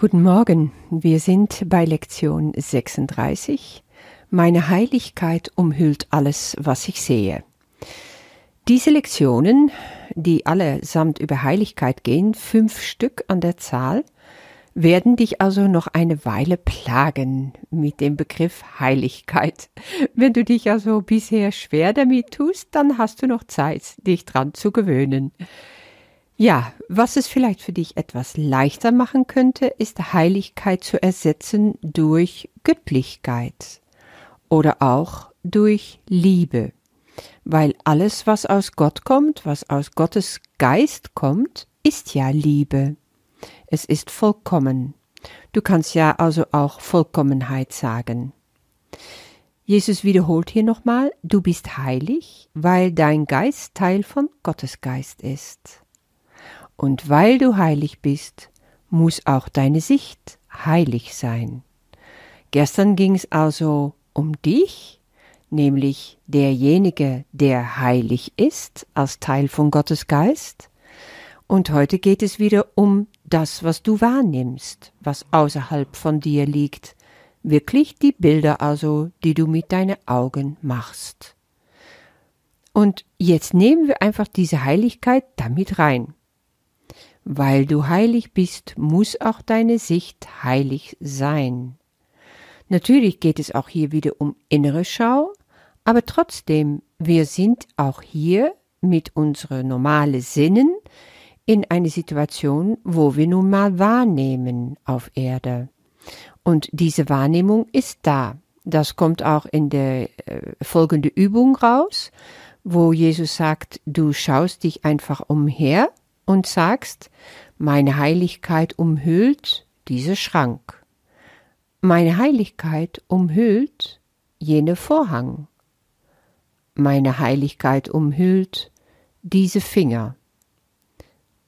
Guten Morgen, wir sind bei Lektion 36. Meine Heiligkeit umhüllt alles, was ich sehe. Diese Lektionen, die allesamt über Heiligkeit gehen, fünf Stück an der Zahl, werden dich also noch eine Weile plagen mit dem Begriff Heiligkeit. Wenn du dich also bisher schwer damit tust, dann hast du noch Zeit, dich dran zu gewöhnen. Ja, was es vielleicht für dich etwas leichter machen könnte, ist Heiligkeit zu ersetzen durch Göttlichkeit oder auch durch Liebe. Weil alles, was aus Gott kommt, was aus Gottes Geist kommt, ist ja Liebe. Es ist vollkommen. Du kannst ja also auch Vollkommenheit sagen. Jesus wiederholt hier nochmal, du bist heilig, weil dein Geist Teil von Gottes Geist ist. Und weil du heilig bist, muss auch deine Sicht heilig sein. Gestern ging es also um dich, nämlich derjenige, der heilig ist als Teil von Gottes Geist. Und heute geht es wieder um das, was du wahrnimmst, was außerhalb von dir liegt, wirklich die Bilder also, die du mit deinen Augen machst. Und jetzt nehmen wir einfach diese Heiligkeit damit rein. Weil du heilig bist, muss auch deine Sicht heilig sein. Natürlich geht es auch hier wieder um innere Schau, aber trotzdem, wir sind auch hier mit unseren normalen Sinnen in eine Situation, wo wir nun mal wahrnehmen auf Erde. Und diese Wahrnehmung ist da. Das kommt auch in der äh, folgende Übung raus, wo Jesus sagt, du schaust dich einfach umher und sagst, meine Heiligkeit umhüllt dieser Schrank. Meine Heiligkeit umhüllt jene Vorhang. Meine Heiligkeit umhüllt diese Finger.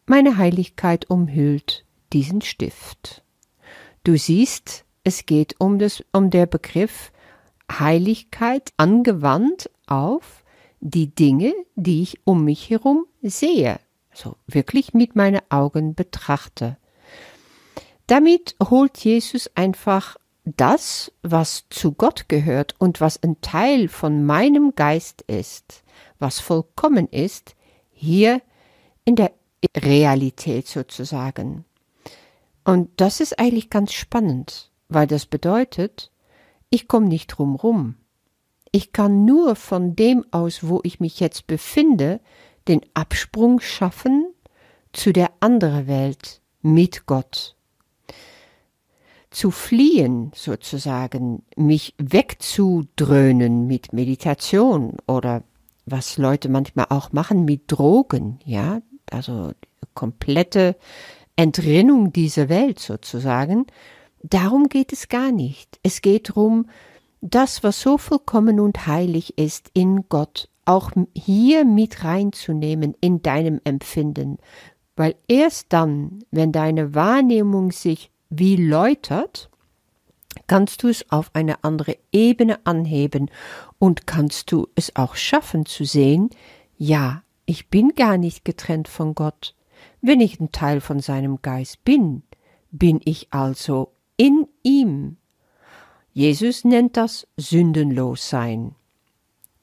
Meine Heiligkeit umhüllt diesen Stift. Du siehst, es geht um, das, um der Begriff Heiligkeit angewandt auf die Dinge, die ich um mich herum sehe so wirklich mit meinen Augen betrachte. Damit holt Jesus einfach das, was zu Gott gehört und was ein Teil von meinem Geist ist, was vollkommen ist, hier in der Realität sozusagen. Und das ist eigentlich ganz spannend, weil das bedeutet, ich komme nicht drum rum. Ich kann nur von dem aus, wo ich mich jetzt befinde, den Absprung schaffen zu der anderen Welt mit Gott. Zu fliehen sozusagen, mich wegzudröhnen mit Meditation oder was Leute manchmal auch machen mit Drogen, ja, also komplette Entrinnung dieser Welt sozusagen. Darum geht es gar nicht. Es geht darum, das, was so vollkommen und heilig ist in Gott auch hier mit reinzunehmen in deinem Empfinden, weil erst dann, wenn deine Wahrnehmung sich wie läutert, kannst du es auf eine andere Ebene anheben und kannst du es auch schaffen zu sehen, ja, ich bin gar nicht getrennt von Gott. Wenn ich ein Teil von seinem Geist bin, bin ich also in ihm. Jesus nennt das sündenlos sein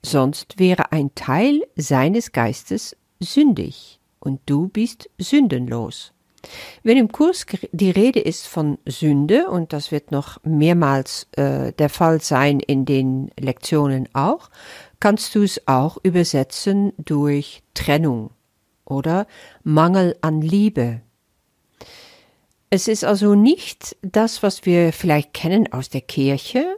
sonst wäre ein Teil seines Geistes sündig und du bist sündenlos. Wenn im Kurs die Rede ist von Sünde, und das wird noch mehrmals äh, der Fall sein in den Lektionen auch, kannst du es auch übersetzen durch Trennung oder Mangel an Liebe. Es ist also nicht das, was wir vielleicht kennen aus der Kirche,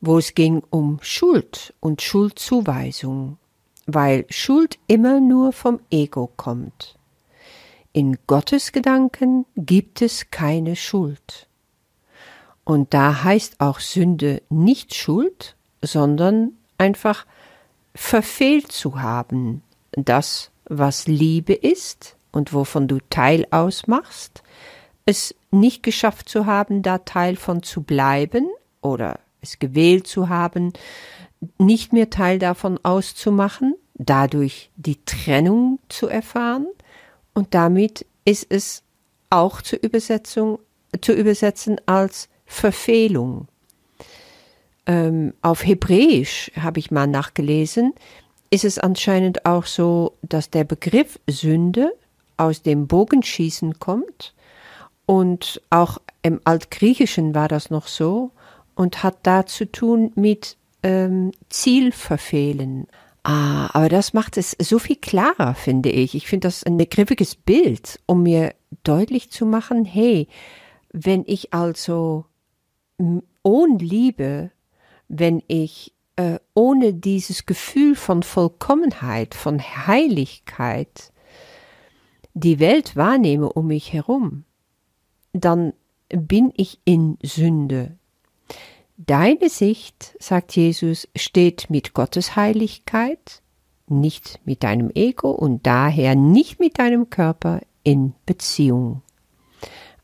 wo es ging um Schuld und Schuldzuweisung, weil Schuld immer nur vom Ego kommt. In Gottes Gedanken gibt es keine Schuld. Und da heißt auch Sünde nicht Schuld, sondern einfach verfehlt zu haben, das, was Liebe ist und wovon du Teil ausmachst, es nicht geschafft zu haben, da Teil von zu bleiben oder es gewählt zu haben, nicht mehr Teil davon auszumachen, dadurch die Trennung zu erfahren und damit ist es auch zur Übersetzung zu übersetzen als Verfehlung. Ähm, auf Hebräisch habe ich mal nachgelesen, ist es anscheinend auch so, dass der Begriff Sünde aus dem Bogenschießen kommt und auch im Altgriechischen war das noch so und hat da zu tun mit ähm, Ziel verfehlen. Ah, aber das macht es so viel klarer, finde ich. Ich finde das ein griffiges Bild, um mir deutlich zu machen, hey, wenn ich also ohne Liebe, wenn ich äh, ohne dieses Gefühl von Vollkommenheit, von Heiligkeit die Welt wahrnehme um mich herum, dann bin ich in Sünde. Deine Sicht, sagt Jesus, steht mit Gottes Heiligkeit, nicht mit deinem Ego und daher nicht mit deinem Körper in Beziehung.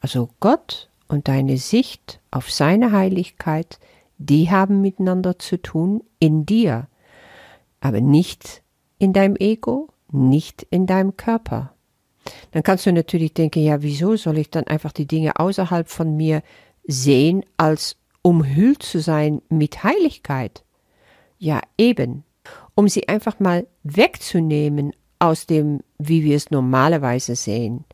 Also Gott und deine Sicht auf seine Heiligkeit, die haben miteinander zu tun in dir, aber nicht in deinem Ego, nicht in deinem Körper. Dann kannst du natürlich denken, ja, wieso soll ich dann einfach die Dinge außerhalb von mir sehen als umhüllt zu sein mit Heiligkeit. Ja, eben, um sie einfach mal wegzunehmen aus dem, wie wir es normalerweise sehen.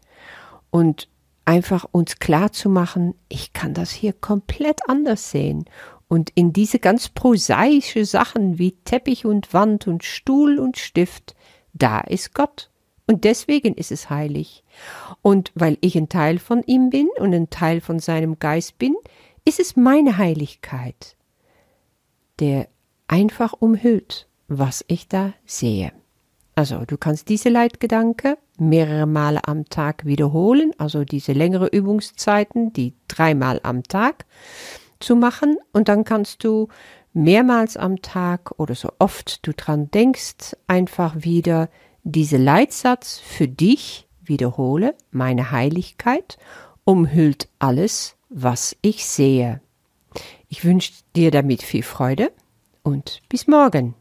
Und einfach uns klar zu machen, ich kann das hier komplett anders sehen. Und in diese ganz prosaische Sachen wie Teppich und Wand und Stuhl und Stift, da ist Gott. Und deswegen ist es heilig. Und weil ich ein Teil von ihm bin und ein Teil von seinem Geist bin, ist es meine Heiligkeit, der einfach umhüllt, was ich da sehe. Also du kannst diese Leitgedanke mehrere Male am Tag wiederholen, also diese längere Übungszeiten, die dreimal am Tag zu machen und dann kannst du mehrmals am Tag oder so oft du dran denkst, einfach wieder diese Leitsatz für dich wiederhole, meine Heiligkeit umhüllt alles, was ich sehe. Ich wünsche dir damit viel Freude und bis morgen.